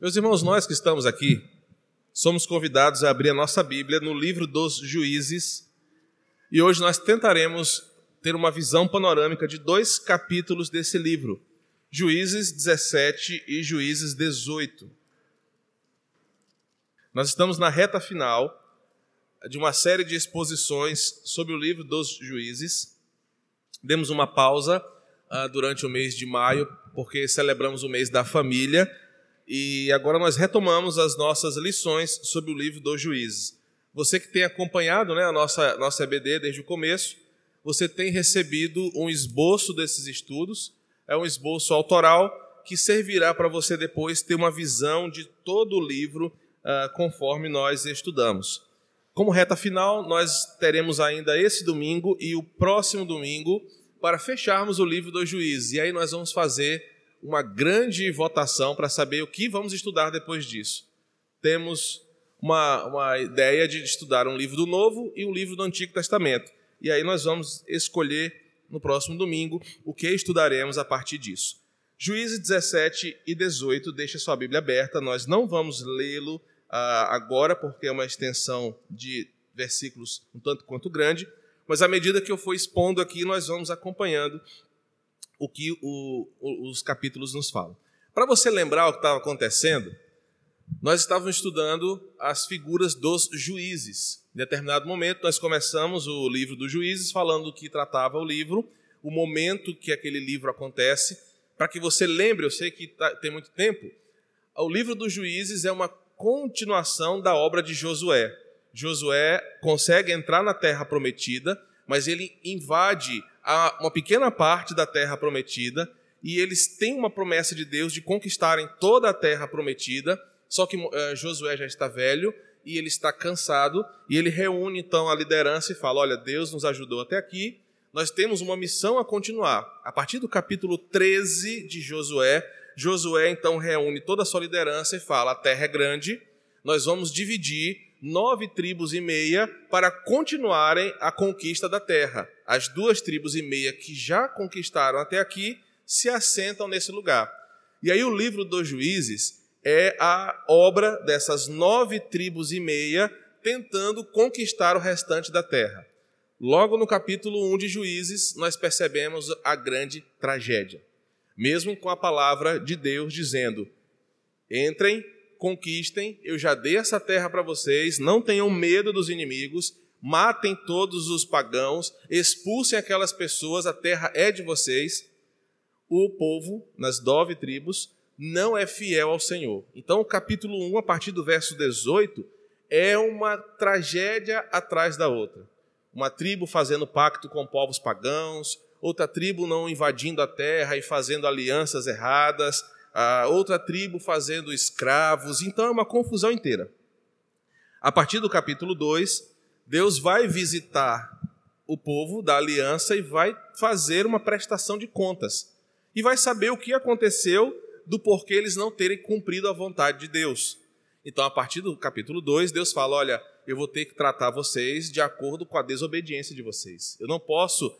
Meus irmãos, nós que estamos aqui, somos convidados a abrir a nossa Bíblia no livro dos Juízes e hoje nós tentaremos ter uma visão panorâmica de dois capítulos desse livro, Juízes 17 e Juízes 18. Nós estamos na reta final de uma série de exposições sobre o livro dos Juízes. Demos uma pausa uh, durante o mês de maio, porque celebramos o mês da família e agora nós retomamos as nossas lições sobre o livro dos juízes. Você que tem acompanhado né, a nossa, nossa EBD desde o começo, você tem recebido um esboço desses estudos, é um esboço autoral que servirá para você depois ter uma visão de todo o livro uh, conforme nós estudamos. Como reta final, nós teremos ainda esse domingo e o próximo domingo para fecharmos o livro dos juízes. E aí nós vamos fazer uma grande votação para saber o que vamos estudar depois disso. Temos uma, uma ideia de estudar um livro do Novo e um livro do Antigo Testamento. E aí nós vamos escolher no próximo domingo o que estudaremos a partir disso. Juízes 17 e 18, deixa sua Bíblia aberta, nós não vamos lê-lo uh, agora, porque é uma extensão de versículos um tanto quanto grande, mas à medida que eu for expondo aqui, nós vamos acompanhando o que o, os capítulos nos falam. Para você lembrar o que estava acontecendo, nós estávamos estudando as figuras dos juízes. Em determinado momento, nós começamos o livro dos juízes falando do que tratava o livro, o momento que aquele livro acontece, para que você lembre, eu sei que tá, tem muito tempo, o livro dos juízes é uma continuação da obra de Josué. Josué consegue entrar na terra prometida, mas ele invade uma pequena parte da terra prometida e eles têm uma promessa de Deus de conquistarem toda a terra prometida, só que uh, Josué já está velho e ele está cansado e ele reúne então a liderança e fala: Olha, Deus nos ajudou até aqui, nós temos uma missão a continuar. A partir do capítulo 13 de Josué, Josué então reúne toda a sua liderança e fala: A terra é grande, nós vamos dividir nove tribos e meia para continuarem a conquista da terra. As duas tribos e meia que já conquistaram até aqui se assentam nesse lugar. E aí o livro dos juízes é a obra dessas nove tribos e meia tentando conquistar o restante da terra. Logo no capítulo 1 de Juízes, nós percebemos a grande tragédia. Mesmo com a palavra de Deus dizendo: entrem conquistem, eu já dei essa terra para vocês, não tenham medo dos inimigos, matem todos os pagãos, expulsem aquelas pessoas, a terra é de vocês. O povo, nas nove tribos, não é fiel ao Senhor. Então, o capítulo 1, a partir do verso 18, é uma tragédia atrás da outra. Uma tribo fazendo pacto com povos pagãos, outra tribo não invadindo a terra e fazendo alianças erradas, outra tribo fazendo escravos, então é uma confusão inteira. A partir do capítulo 2, Deus vai visitar o povo da aliança e vai fazer uma prestação de contas. E vai saber o que aconteceu do porquê eles não terem cumprido a vontade de Deus. Então, a partir do capítulo 2, Deus fala: Olha, eu vou ter que tratar vocês de acordo com a desobediência de vocês. Eu não posso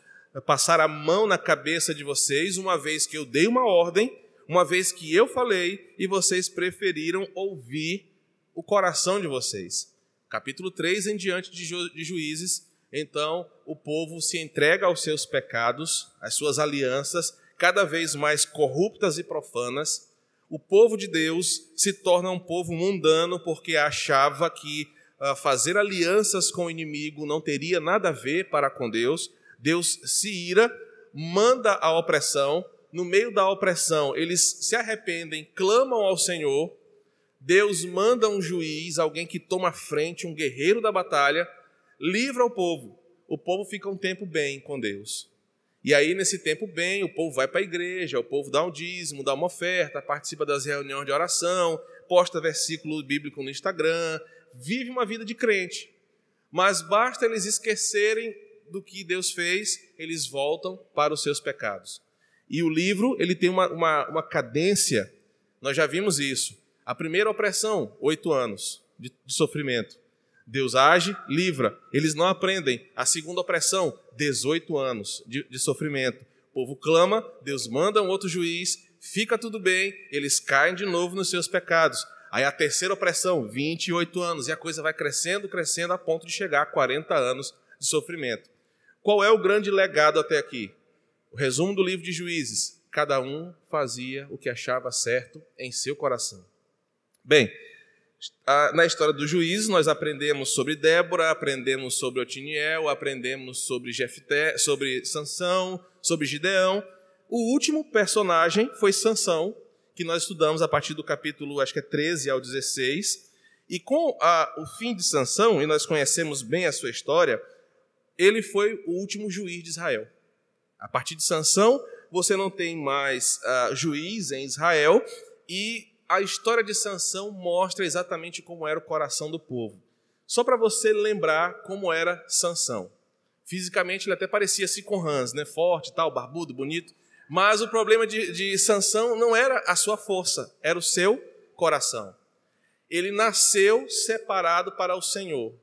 passar a mão na cabeça de vocês, uma vez que eu dei uma ordem uma vez que eu falei e vocês preferiram ouvir o coração de vocês. Capítulo 3 em diante de, Ju de Juízes, então o povo se entrega aos seus pecados, às suas alianças, cada vez mais corruptas e profanas. O povo de Deus se torna um povo mundano porque achava que uh, fazer alianças com o inimigo não teria nada a ver para com Deus. Deus se ira, manda a opressão, no meio da opressão, eles se arrependem, clamam ao Senhor, Deus manda um juiz, alguém que toma frente, um guerreiro da batalha, livra o povo. O povo fica um tempo bem com Deus. E aí, nesse tempo bem, o povo vai para a igreja, o povo dá um dízimo, dá uma oferta, participa das reuniões de oração, posta versículo bíblico no Instagram, vive uma vida de crente. Mas basta eles esquecerem do que Deus fez, eles voltam para os seus pecados. E o livro ele tem uma, uma, uma cadência, nós já vimos isso. A primeira opressão, oito anos de, de sofrimento. Deus age, livra. Eles não aprendem. A segunda opressão, 18 anos de, de, sofrimento. O povo clama, Deus manda um outro juiz, fica tudo bem, eles caem de novo nos seus pecados. Aí a terceira opressão, 28 anos, e a coisa vai crescendo, crescendo, a ponto de chegar a 40 anos de sofrimento. Qual é o grande legado até aqui? O resumo do livro de Juízes: cada um fazia o que achava certo em seu coração. Bem, na história dos juízes, nós aprendemos sobre Débora, aprendemos sobre Otiniel, aprendemos sobre Jefté, sobre Sansão, sobre Gideão. O último personagem foi Sansão, que nós estudamos a partir do capítulo, acho que é 13 ao 16. E com a, o fim de Sansão, e nós conhecemos bem a sua história, ele foi o último juiz de Israel. A partir de Sansão, você não tem mais uh, juiz em Israel, e a história de Sansão mostra exatamente como era o coração do povo. Só para você lembrar como era Sansão. Fisicamente ele até parecia-se com Hans, né? forte, tal, barbudo, bonito. Mas o problema de, de Sansão não era a sua força, era o seu coração. Ele nasceu separado para o Senhor.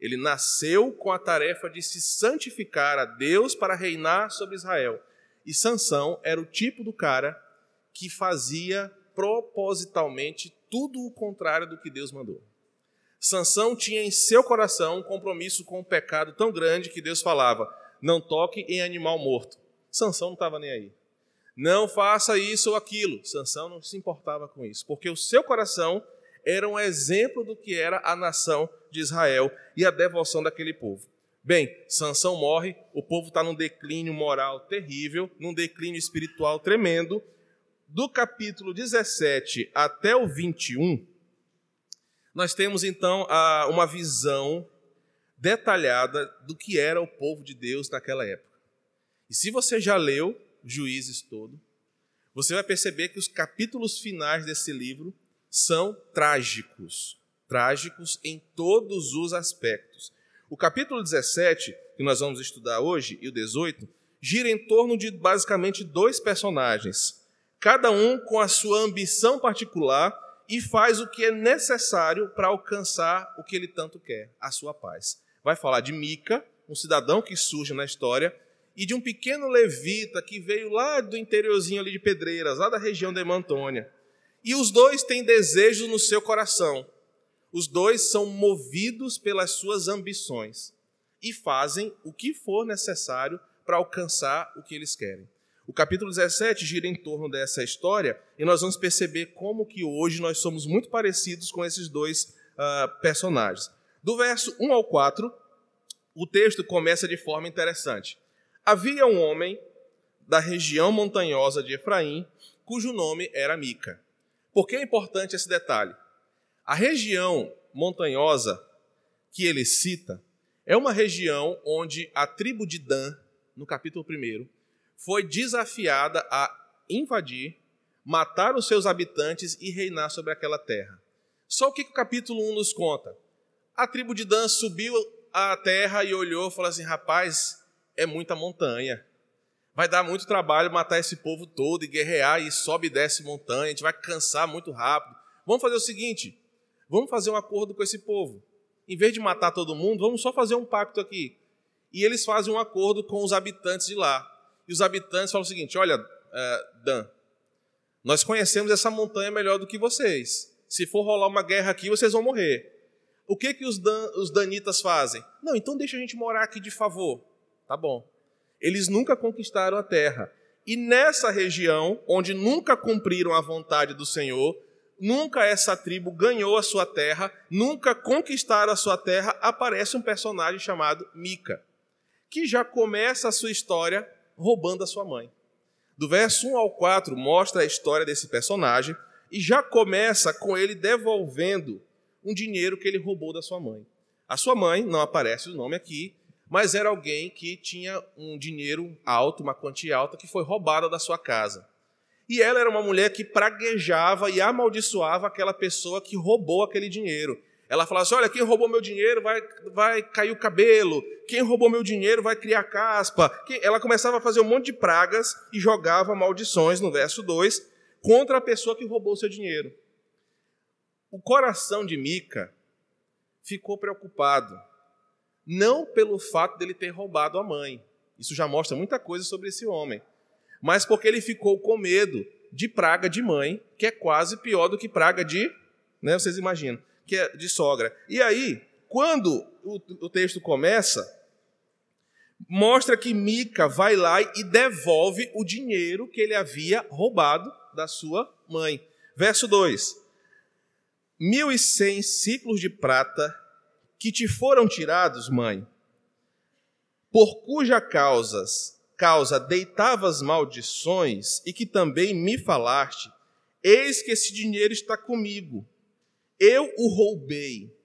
Ele nasceu com a tarefa de se santificar a Deus para reinar sobre Israel. E Sansão era o tipo do cara que fazia propositalmente tudo o contrário do que Deus mandou. Sansão tinha em seu coração um compromisso com o pecado tão grande que Deus falava: "Não toque em animal morto". Sansão não estava nem aí. Não faça isso ou aquilo. Sansão não se importava com isso, porque o seu coração era um exemplo do que era a nação de Israel e a devoção daquele povo. Bem, Sansão morre, o povo está num declínio moral terrível, num declínio espiritual tremendo, do capítulo 17 até o 21, nós temos então uma visão detalhada do que era o povo de Deus naquela época. E se você já leu Juízes todo, você vai perceber que os capítulos finais desse livro são trágicos, trágicos em todos os aspectos. O capítulo 17, que nós vamos estudar hoje, e o 18, gira em torno de basicamente dois personagens, cada um com a sua ambição particular e faz o que é necessário para alcançar o que ele tanto quer, a sua paz. Vai falar de Mica, um cidadão que surge na história, e de um pequeno levita que veio lá do interiorzinho ali de Pedreiras, lá da região de Mantônia. E os dois têm desejos no seu coração. Os dois são movidos pelas suas ambições e fazem o que for necessário para alcançar o que eles querem. O capítulo 17 gira em torno dessa história e nós vamos perceber como que hoje nós somos muito parecidos com esses dois uh, personagens. Do verso 1 ao 4, o texto começa de forma interessante. Havia um homem da região montanhosa de Efraim, cujo nome era Mica. Por que é importante esse detalhe? A região montanhosa que ele cita é uma região onde a tribo de Dan, no capítulo 1, foi desafiada a invadir, matar os seus habitantes e reinar sobre aquela terra. Só o que o capítulo 1 nos conta? A tribo de Dan subiu à terra e olhou e falou assim: rapaz, é muita montanha. Vai dar muito trabalho matar esse povo todo e guerrear e sobe e desce montanha, a gente vai cansar muito rápido. Vamos fazer o seguinte: vamos fazer um acordo com esse povo. Em vez de matar todo mundo, vamos só fazer um pacto aqui. E eles fazem um acordo com os habitantes de lá e os habitantes falam o seguinte: olha, uh, Dan, nós conhecemos essa montanha melhor do que vocês. Se for rolar uma guerra aqui, vocês vão morrer. O que que os, Dan, os danitas fazem? Não, então deixa a gente morar aqui de favor. Tá bom. Eles nunca conquistaram a terra. E nessa região, onde nunca cumpriram a vontade do Senhor, nunca essa tribo ganhou a sua terra, nunca conquistaram a sua terra, aparece um personagem chamado Mica, que já começa a sua história roubando a sua mãe. Do verso 1 ao 4 mostra a história desse personagem e já começa com ele devolvendo um dinheiro que ele roubou da sua mãe. A sua mãe, não aparece o nome aqui, mas era alguém que tinha um dinheiro alto, uma quantia alta, que foi roubada da sua casa. E ela era uma mulher que praguejava e amaldiçoava aquela pessoa que roubou aquele dinheiro. Ela falava assim: olha, quem roubou meu dinheiro vai, vai cair o cabelo, quem roubou meu dinheiro vai criar caspa. Ela começava a fazer um monte de pragas e jogava maldições, no verso 2, contra a pessoa que roubou seu dinheiro. O coração de Mica ficou preocupado, não pelo fato dele ter roubado a mãe, isso já mostra muita coisa sobre esse homem, mas porque ele ficou com medo de praga de mãe, que é quase pior do que praga de, né, vocês imaginam, que é de sogra. E aí, quando o, o texto começa, mostra que Mica vai lá e devolve o dinheiro que ele havia roubado da sua mãe. Verso 2: Mil e cem ciclos de prata que te foram tirados, mãe, por cuja causas, causa deitavas maldições e que também me falaste, eis que esse dinheiro está comigo. Eu o roubei.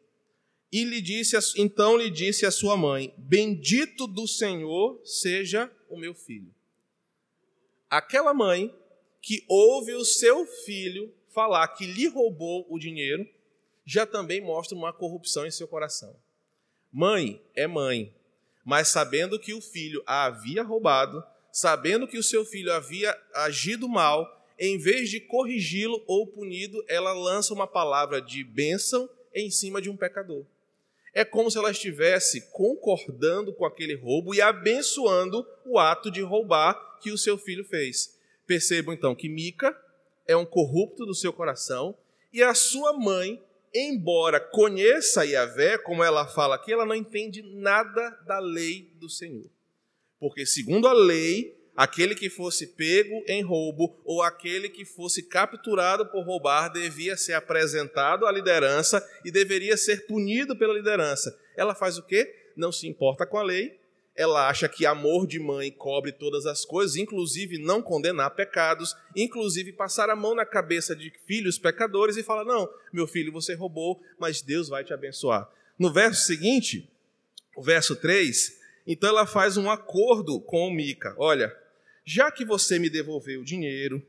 E lhe disse, então lhe disse a sua mãe: Bendito do Senhor seja o meu filho. Aquela mãe que ouve o seu filho falar que lhe roubou o dinheiro, já também mostra uma corrupção em seu coração. Mãe é mãe, mas sabendo que o filho a havia roubado, sabendo que o seu filho havia agido mal, em vez de corrigi-lo ou punido, ela lança uma palavra de bênção em cima de um pecador. É como se ela estivesse concordando com aquele roubo e abençoando o ato de roubar que o seu filho fez. Percebam então que Mica é um corrupto do seu coração e a sua mãe embora conheça Yahvé, como ela fala aqui, ela não entende nada da lei do Senhor. Porque, segundo a lei, aquele que fosse pego em roubo ou aquele que fosse capturado por roubar devia ser apresentado à liderança e deveria ser punido pela liderança. Ela faz o quê? Não se importa com a lei, ela acha que amor de mãe cobre todas as coisas, inclusive não condenar pecados, inclusive passar a mão na cabeça de filhos pecadores e fala: Não, meu filho, você roubou, mas Deus vai te abençoar. No verso seguinte, o verso 3, então ela faz um acordo com o Mica: Olha, já que você me devolveu o dinheiro,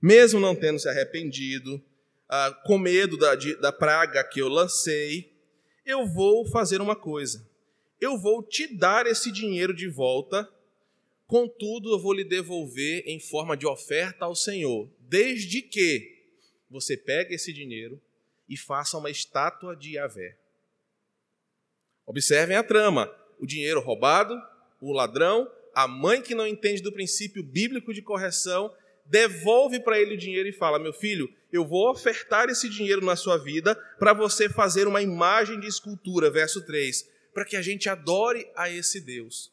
mesmo não tendo se arrependido, ah, com medo da, de, da praga que eu lancei, eu vou fazer uma coisa. Eu vou te dar esse dinheiro de volta, contudo, eu vou lhe devolver em forma de oferta ao Senhor, desde que você pegue esse dinheiro e faça uma estátua de Yahvé. Observem a trama: o dinheiro roubado, o ladrão, a mãe que não entende do princípio bíblico de correção, devolve para ele o dinheiro e fala: Meu filho, eu vou ofertar esse dinheiro na sua vida para você fazer uma imagem de escultura. Verso 3 para que a gente adore a esse Deus.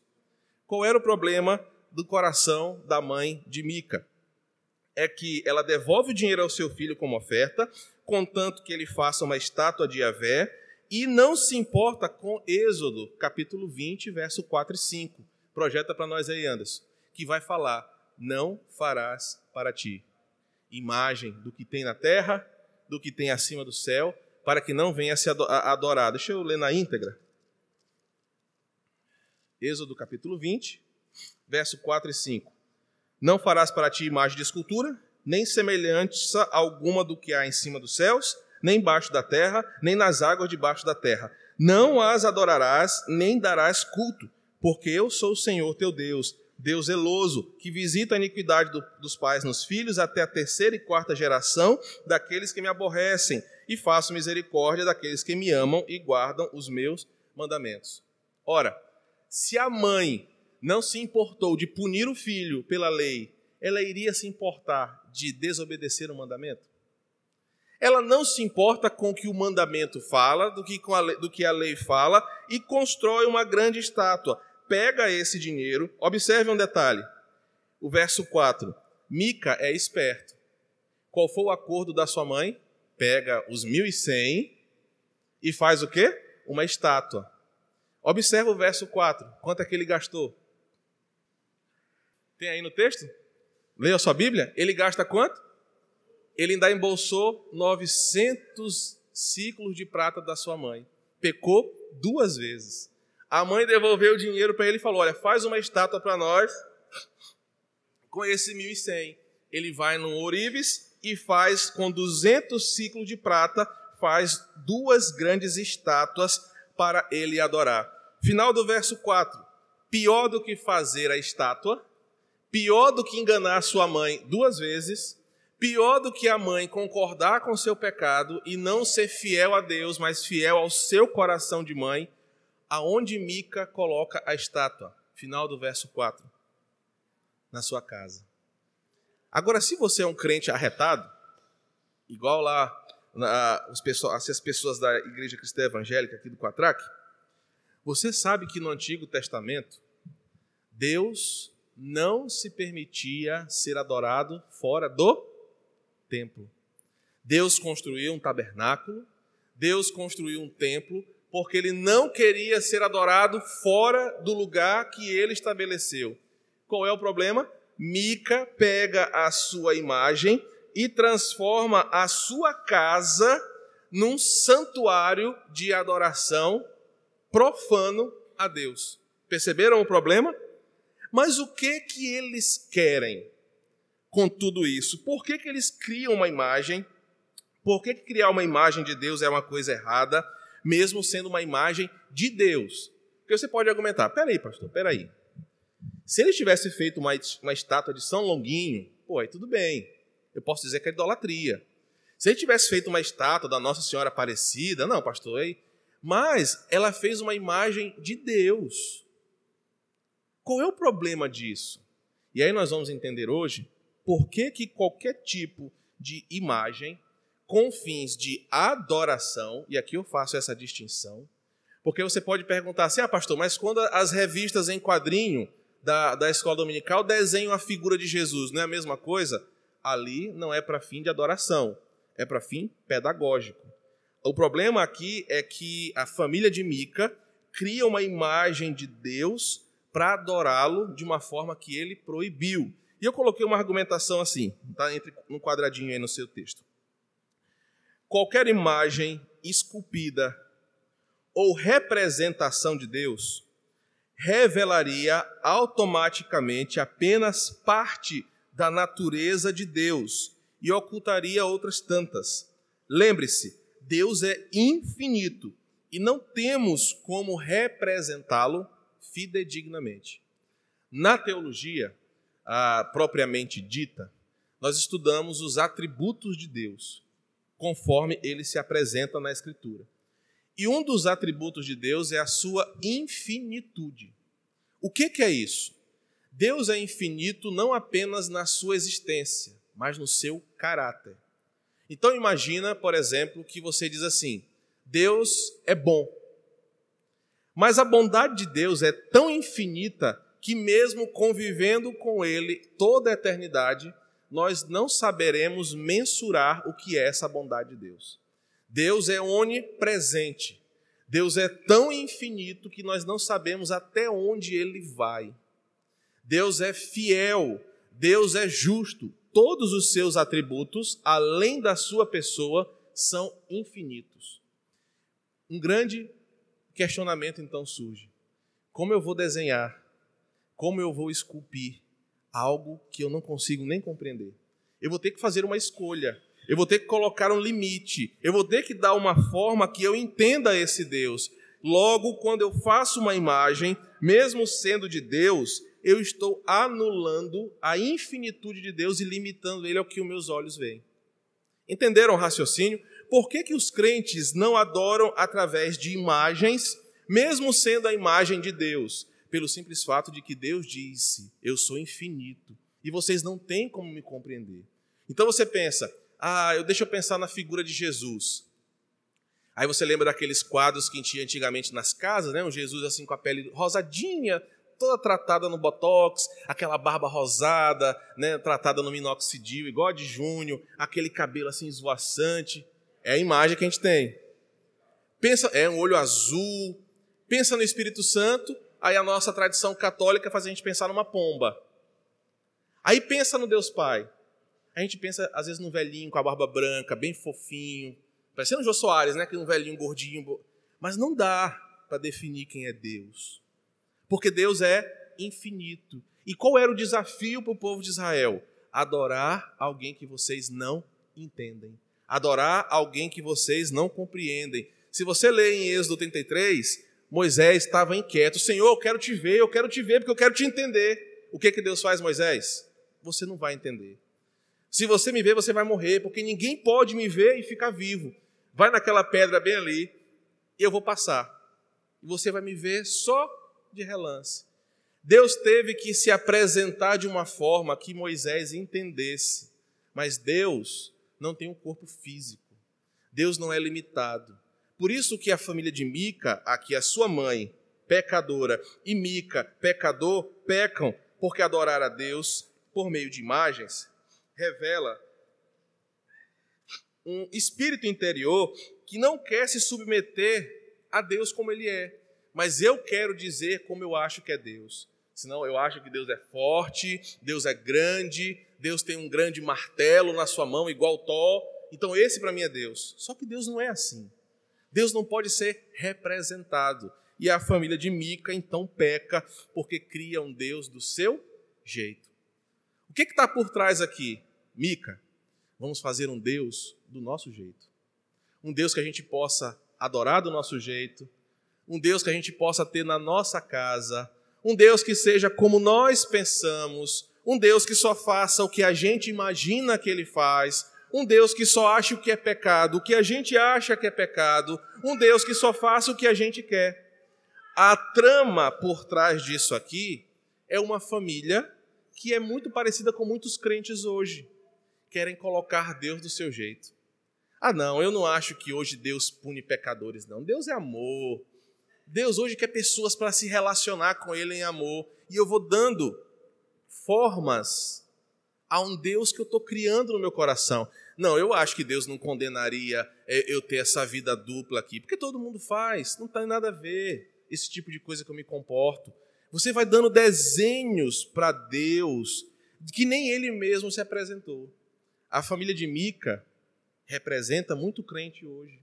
Qual era o problema do coração da mãe de Mica? É que ela devolve o dinheiro ao seu filho como oferta, contanto que ele faça uma estátua de Yahvé, e não se importa com Êxodo, capítulo 20, verso 4 e 5. Projeta para nós aí, Anderson, que vai falar: Não farás para ti imagem do que tem na terra, do que tem acima do céu, para que não venha a se adorar. Deixa eu ler na íntegra. Êxodo capítulo 20, verso 4 e 5. Não farás para ti imagem de escultura, nem semelhança alguma do que há em cima dos céus, nem embaixo da terra, nem nas águas debaixo da terra. Não as adorarás, nem darás culto, porque eu sou o Senhor teu Deus, Deus zeloso, que visita a iniquidade do, dos pais nos filhos até a terceira e quarta geração daqueles que me aborrecem, e faço misericórdia daqueles que me amam e guardam os meus mandamentos. Ora, se a mãe não se importou de punir o filho pela lei, ela iria se importar de desobedecer o mandamento? Ela não se importa com o que o mandamento fala, do que, a lei, do que a lei fala, e constrói uma grande estátua. Pega esse dinheiro, observe um detalhe. O verso 4. Mica é esperto. Qual foi o acordo da sua mãe? Pega os 1.100 e faz o quê? Uma estátua. Observa o verso 4. Quanto é que ele gastou? Tem aí no texto? Leia a sua Bíblia. Ele gasta quanto? Ele ainda embolsou 900 ciclos de prata da sua mãe. Pecou duas vezes. A mãe devolveu o dinheiro para ele e falou: Olha, faz uma estátua para nós com esse 1.100. Ele vai no Orives e faz com 200 ciclos de prata, faz duas grandes estátuas para ele adorar. Final do verso 4. Pior do que fazer a estátua, pior do que enganar sua mãe duas vezes, pior do que a mãe concordar com seu pecado e não ser fiel a Deus, mas fiel ao seu coração de mãe, aonde Mica coloca a estátua? Final do verso 4. Na sua casa. Agora, se você é um crente arretado, igual lá na, as, pessoas, as pessoas da Igreja Cristã Evangélica aqui do Quatraque, você sabe que no Antigo Testamento, Deus não se permitia ser adorado fora do templo. Deus construiu um tabernáculo, Deus construiu um templo, porque ele não queria ser adorado fora do lugar que ele estabeleceu. Qual é o problema? Mica pega a sua imagem e transforma a sua casa num santuário de adoração profano a Deus. Perceberam o problema? Mas o que que eles querem com tudo isso? Por que, que eles criam uma imagem? Por que, que criar uma imagem de Deus é uma coisa errada, mesmo sendo uma imagem de Deus? Porque você pode argumentar: peraí, pastor, peraí. Se ele tivesse feito uma, uma estátua de São Longuinho, pô, aí tudo bem. Eu posso dizer que é idolatria. Se ele tivesse feito uma estátua da Nossa Senhora Aparecida, não, pastor, aí. Mas ela fez uma imagem de Deus. Qual é o problema disso? E aí nós vamos entender hoje por que, que qualquer tipo de imagem com fins de adoração, e aqui eu faço essa distinção, porque você pode perguntar assim, ah, pastor, mas quando as revistas em quadrinho da, da escola dominical desenham a figura de Jesus, não é a mesma coisa? Ali não é para fim de adoração, é para fim pedagógico. O problema aqui é que a família de Mica cria uma imagem de Deus para adorá-lo de uma forma que ele proibiu. E eu coloquei uma argumentação assim, está entre no quadradinho aí no seu texto. Qualquer imagem esculpida ou representação de Deus revelaria automaticamente apenas parte da natureza de Deus e ocultaria outras tantas. Lembre-se, Deus é infinito e não temos como representá-lo fidedignamente. Na teologia, ah, propriamente dita, nós estudamos os atributos de Deus, conforme ele se apresenta na Escritura. E um dos atributos de Deus é a sua infinitude. O que, que é isso? Deus é infinito não apenas na sua existência, mas no seu caráter. Então imagina, por exemplo, que você diz assim: Deus é bom. Mas a bondade de Deus é tão infinita que, mesmo convivendo com Ele toda a eternidade, nós não saberemos mensurar o que é essa bondade de Deus. Deus é onipresente. Deus é tão infinito que nós não sabemos até onde Ele vai. Deus é fiel. Deus é justo. Todos os seus atributos, além da sua pessoa, são infinitos. Um grande questionamento então surge: como eu vou desenhar, como eu vou esculpir algo que eu não consigo nem compreender? Eu vou ter que fazer uma escolha, eu vou ter que colocar um limite, eu vou ter que dar uma forma que eu entenda esse Deus. Logo, quando eu faço uma imagem, mesmo sendo de Deus, eu estou anulando a infinitude de Deus e limitando ele ao que os meus olhos veem. Entenderam o raciocínio? por que, que os crentes não adoram através de imagens, mesmo sendo a imagem de Deus? Pelo simples fato de que Deus disse: Eu sou infinito e vocês não têm como me compreender. Então você pensa: Ah, eu deixa eu pensar na figura de Jesus. Aí você lembra daqueles quadros que tinha antigamente nas casas, né? Um Jesus assim com a pele rosadinha, toda tratada no botox, aquela barba rosada, né, tratada no minoxidil, igual a de Júnior, aquele cabelo assim esvoaçante. É a imagem que a gente tem. Pensa, é um olho azul. Pensa no Espírito Santo, aí a nossa tradição católica faz a gente pensar numa pomba. Aí pensa no Deus Pai. A gente pensa, às vezes, num velhinho com a barba branca, bem fofinho, parecendo o Jô Soares, né? Que um velhinho gordinho. Mas não dá para definir quem é Deus. Porque Deus é infinito. E qual era o desafio para o povo de Israel? Adorar alguém que vocês não entendem adorar alguém que vocês não compreendem. Se você lê em Êxodo 33, Moisés estava inquieto. Senhor, eu quero te ver, eu quero te ver, porque eu quero te entender. O que, que Deus faz, Moisés? Você não vai entender. Se você me ver, você vai morrer, porque ninguém pode me ver e ficar vivo. Vai naquela pedra bem ali, e eu vou passar. E você vai me ver só de relance. Deus teve que se apresentar de uma forma que Moisés entendesse. Mas Deus não tem um corpo físico. Deus não é limitado. Por isso que a família de Mica, aqui a sua mãe, pecadora, e Mica, pecador, pecam porque adorar a Deus por meio de imagens revela um espírito interior que não quer se submeter a Deus como ele é, mas eu quero dizer como eu acho que é Deus. Senão eu acho que Deus é forte, Deus é grande, Deus tem um grande martelo na sua mão, igual Tó. Então esse para mim é Deus. Só que Deus não é assim. Deus não pode ser representado. E a família de Mica então peca porque cria um Deus do seu jeito. O que está por trás aqui? Mica, vamos fazer um Deus do nosso jeito. Um Deus que a gente possa adorar do nosso jeito. Um Deus que a gente possa ter na nossa casa. Um Deus que seja como nós pensamos. Um Deus que só faça o que a gente imagina que ele faz um Deus que só acha o que é pecado, o que a gente acha que é pecado, um Deus que só faça o que a gente quer. A trama por trás disso aqui é uma família que é muito parecida com muitos crentes hoje. Querem colocar Deus do seu jeito. Ah, não, eu não acho que hoje Deus pune pecadores, não. Deus é amor. Deus hoje quer pessoas para se relacionar com Ele em amor. E eu vou dando formas a um Deus que eu estou criando no meu coração. Não, eu acho que Deus não condenaria é, eu ter essa vida dupla aqui, porque todo mundo faz, não tem nada a ver esse tipo de coisa que eu me comporto. Você vai dando desenhos para Deus que nem ele mesmo se apresentou. A família de Mica representa muito crente hoje.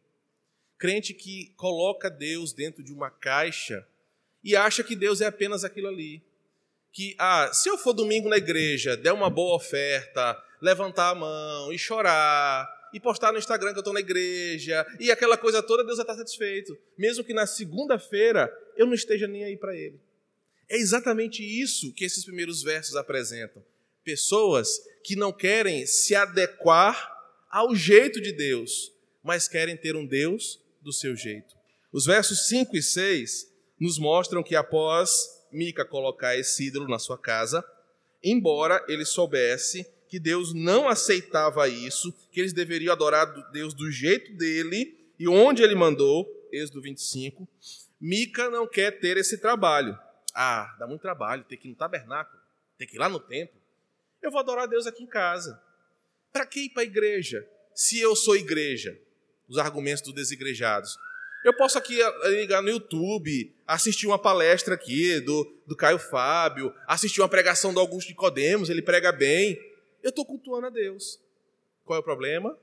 Crente que coloca Deus dentro de uma caixa e acha que Deus é apenas aquilo ali que, ah, se eu for domingo na igreja, der uma boa oferta, levantar a mão e chorar, e postar no Instagram que eu estou na igreja, e aquela coisa toda, Deus já está satisfeito. Mesmo que na segunda-feira eu não esteja nem aí para Ele. É exatamente isso que esses primeiros versos apresentam. Pessoas que não querem se adequar ao jeito de Deus, mas querem ter um Deus do seu jeito. Os versos 5 e 6 nos mostram que após Mica colocar esse ídolo na sua casa, embora ele soubesse que Deus não aceitava isso, que eles deveriam adorar Deus do jeito dele e onde ele mandou, Êxodo 25. Mica não quer ter esse trabalho. Ah, dá muito trabalho, ter que ir no tabernáculo, ter que ir lá no templo. Eu vou adorar Deus aqui em casa. Para que ir para a igreja? Se eu sou igreja. Os argumentos dos desigrejados. Eu posso aqui eh, ligar no YouTube, assistir uma palestra aqui do, do Caio Fábio, assistir uma pregação do Augusto Nicodemos, ele prega bem. Eu estou cultuando a Deus. Qual é o problema?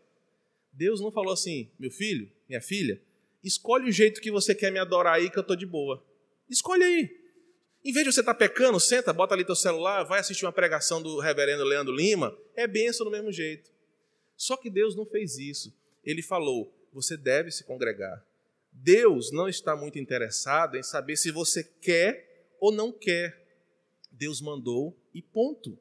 Deus não falou assim, meu filho, minha filha, escolhe o jeito que você quer me adorar aí que eu estou de boa. Escolhe aí. Em vez de você estar tá pecando, senta, bota ali teu celular, vai assistir uma pregação do reverendo Leandro Lima, é benção do mesmo jeito. Só que Deus não fez isso. Ele falou: você deve se congregar. Deus não está muito interessado em saber se você quer ou não quer. Deus mandou e ponto.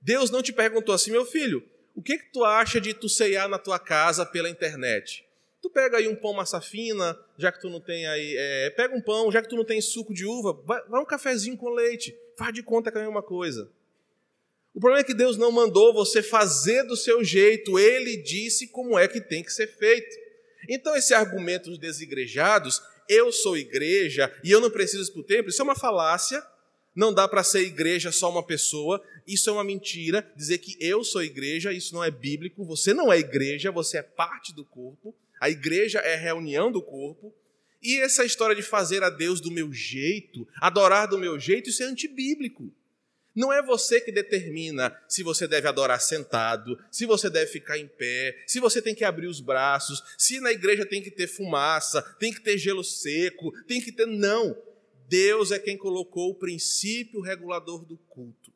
Deus não te perguntou assim, meu filho, o que, que tu acha de tu ceiar na tua casa pela internet? Tu pega aí um pão massa fina, já que tu não tem aí. É, pega um pão, já que tu não tem suco de uva, vai, vai um cafezinho com leite. Faz de conta que é a mesma coisa. O problema é que Deus não mandou você fazer do seu jeito, Ele disse como é que tem que ser feito. Então, esse argumento dos desigrejados, eu sou igreja e eu não preciso ir para o templo, isso é uma falácia. Não dá para ser igreja só uma pessoa. Isso é uma mentira. Dizer que eu sou igreja, isso não é bíblico. Você não é igreja, você é parte do corpo. A igreja é a reunião do corpo. E essa história de fazer a Deus do meu jeito, adorar do meu jeito, isso é antibíblico. Não é você que determina se você deve adorar sentado, se você deve ficar em pé, se você tem que abrir os braços, se na igreja tem que ter fumaça, tem que ter gelo seco, tem que ter. Não. Deus é quem colocou o princípio regulador do culto.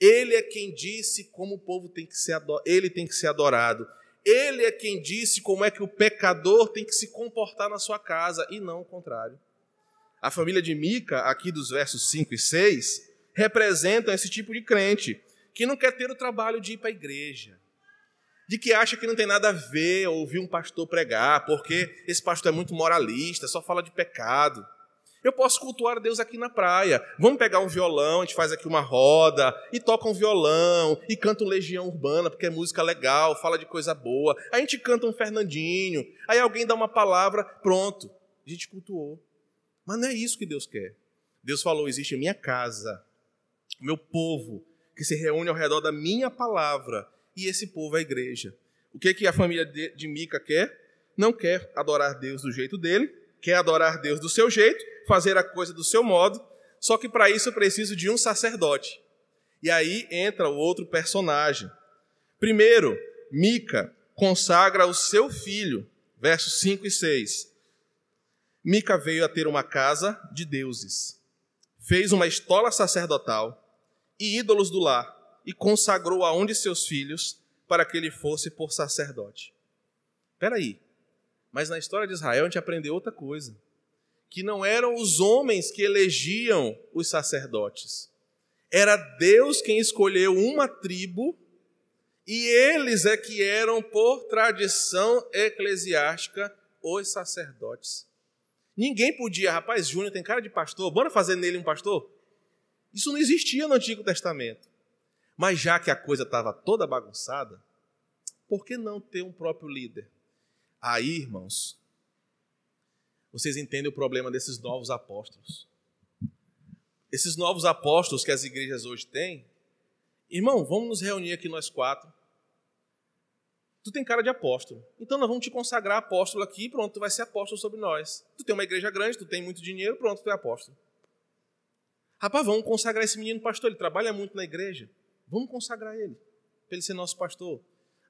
Ele é quem disse como o povo tem que ser adorado, ele tem que ser adorado. Ele é quem disse como é que o pecador tem que se comportar na sua casa e não o contrário. A família de Mica, aqui dos versos 5 e 6, representam esse tipo de crente que não quer ter o trabalho de ir para a igreja, de que acha que não tem nada a ver ouvir um pastor pregar, porque esse pastor é muito moralista, só fala de pecado. Eu posso cultuar Deus aqui na praia. Vamos pegar um violão, a gente faz aqui uma roda, e toca um violão, e canta um Legião Urbana, porque é música legal, fala de coisa boa. A gente canta um Fernandinho, aí alguém dá uma palavra, pronto, a gente cultuou. Mas não é isso que Deus quer. Deus falou: existe a minha casa, o meu povo, que se reúne ao redor da minha palavra, e esse povo é a igreja. O que, que a família de Mica quer? Não quer adorar Deus do jeito dele, quer adorar Deus do seu jeito, fazer a coisa do seu modo, só que para isso eu preciso de um sacerdote. E aí entra o outro personagem. Primeiro, Mica consagra o seu filho, versos 5 e 6. Mica veio a ter uma casa de deuses, fez uma estola sacerdotal e ídolos do lar, e consagrou a um de seus filhos para que ele fosse por sacerdote. Espera aí, mas na história de Israel a gente aprendeu outra coisa que não eram os homens que elegiam os sacerdotes. Era Deus quem escolheu uma tribo e eles é que eram, por tradição eclesiástica, os sacerdotes. Ninguém podia, rapaz, Júnior tem cara de pastor, bora fazer nele um pastor? Isso não existia no Antigo Testamento. Mas já que a coisa estava toda bagunçada, por que não ter um próprio líder? Aí, irmãos, vocês entendem o problema desses novos apóstolos. Esses novos apóstolos que as igrejas hoje têm, irmão, vamos nos reunir aqui nós quatro. Tu tem cara de apóstolo. Então nós vamos te consagrar apóstolo aqui pronto, tu vai ser apóstolo sobre nós. Tu tem uma igreja grande, tu tem muito dinheiro, pronto, tu é apóstolo. Rapaz, vamos consagrar esse menino pastor, ele trabalha muito na igreja. Vamos consagrar ele, para ele ser nosso pastor.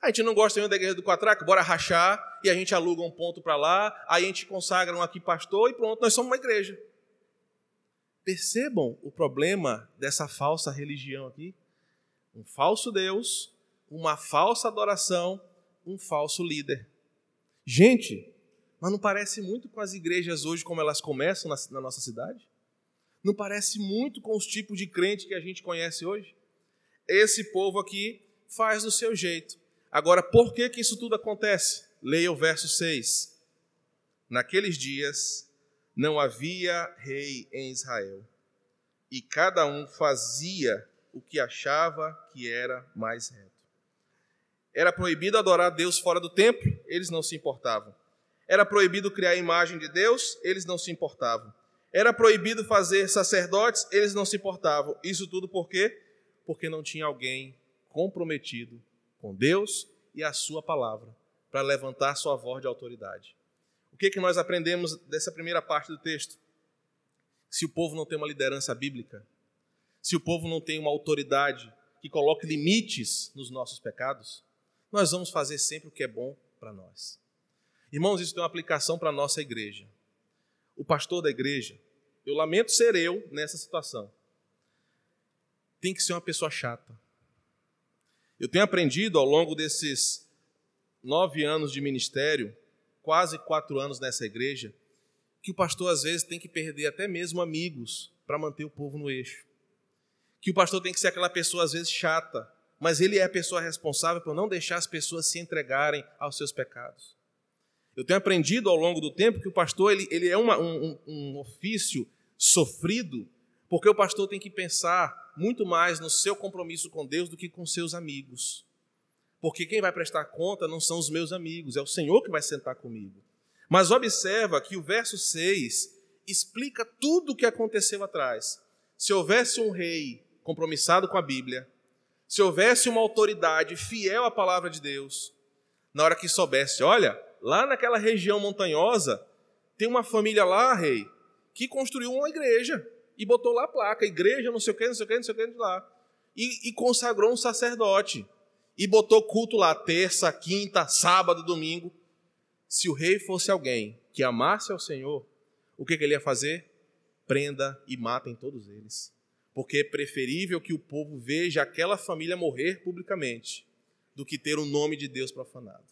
A gente não gosta ainda da igreja do Quatraco, bora rachar e a gente aluga um ponto para lá, aí a gente consagra um aqui pastor e pronto, nós somos uma igreja. Percebam o problema dessa falsa religião aqui? Um falso Deus, uma falsa adoração, um falso líder. Gente, mas não parece muito com as igrejas hoje como elas começam na, na nossa cidade? Não parece muito com os tipos de crente que a gente conhece hoje? Esse povo aqui faz do seu jeito Agora, por que, que isso tudo acontece? Leia o verso 6. Naqueles dias não havia rei em Israel, e cada um fazia o que achava que era mais reto. Era proibido adorar Deus fora do templo, eles não se importavam. Era proibido criar a imagem de Deus, eles não se importavam. Era proibido fazer sacerdotes, eles não se importavam. Isso tudo por quê? Porque não tinha alguém comprometido com Deus e a sua palavra, para levantar sua voz de autoridade. O que, que nós aprendemos dessa primeira parte do texto? Se o povo não tem uma liderança bíblica, se o povo não tem uma autoridade que coloque limites nos nossos pecados, nós vamos fazer sempre o que é bom para nós. Irmãos, isso tem uma aplicação para a nossa igreja. O pastor da igreja, eu lamento ser eu nessa situação, tem que ser uma pessoa chata. Eu tenho aprendido ao longo desses nove anos de ministério, quase quatro anos nessa igreja, que o pastor às vezes tem que perder até mesmo amigos para manter o povo no eixo. Que o pastor tem que ser aquela pessoa às vezes chata, mas ele é a pessoa responsável por não deixar as pessoas se entregarem aos seus pecados. Eu tenho aprendido ao longo do tempo que o pastor ele, ele é uma, um, um ofício sofrido, porque o pastor tem que pensar muito mais no seu compromisso com Deus do que com seus amigos. Porque quem vai prestar conta não são os meus amigos, é o Senhor que vai sentar comigo. Mas observa que o verso 6 explica tudo o que aconteceu atrás. Se houvesse um rei compromissado com a Bíblia, se houvesse uma autoridade fiel à palavra de Deus, na hora que soubesse, olha, lá naquela região montanhosa, tem uma família lá, rei, que construiu uma igreja e botou lá a placa, igreja, não sei o que, não sei o que, não sei o que, lá. E, e consagrou um sacerdote. E botou culto lá, terça, quinta, sábado, domingo. Se o rei fosse alguém que amasse ao Senhor, o que, que ele ia fazer? Prenda e matem todos eles. Porque é preferível que o povo veja aquela família morrer publicamente do que ter o nome de Deus profanado.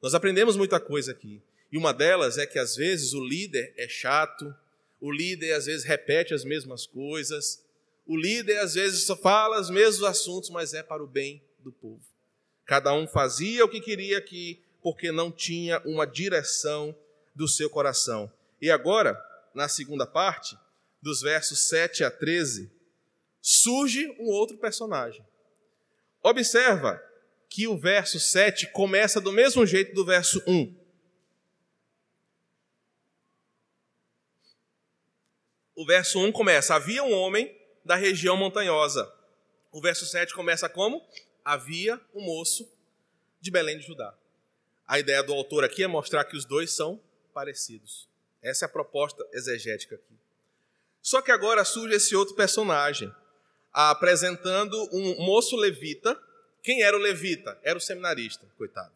Nós aprendemos muita coisa aqui. E uma delas é que às vezes o líder é chato, o líder às vezes repete as mesmas coisas. O líder às vezes só fala os mesmos assuntos, mas é para o bem do povo. Cada um fazia o que queria aqui, porque não tinha uma direção do seu coração. E agora, na segunda parte, dos versos 7 a 13, surge um outro personagem. Observa que o verso 7 começa do mesmo jeito do verso 1. O verso 1 começa: Havia um homem da região montanhosa. O verso 7 começa como? Havia um moço de Belém de Judá. A ideia do autor aqui é mostrar que os dois são parecidos. Essa é a proposta exegética aqui. Só que agora surge esse outro personagem, apresentando um moço levita. Quem era o levita? Era o seminarista, coitado.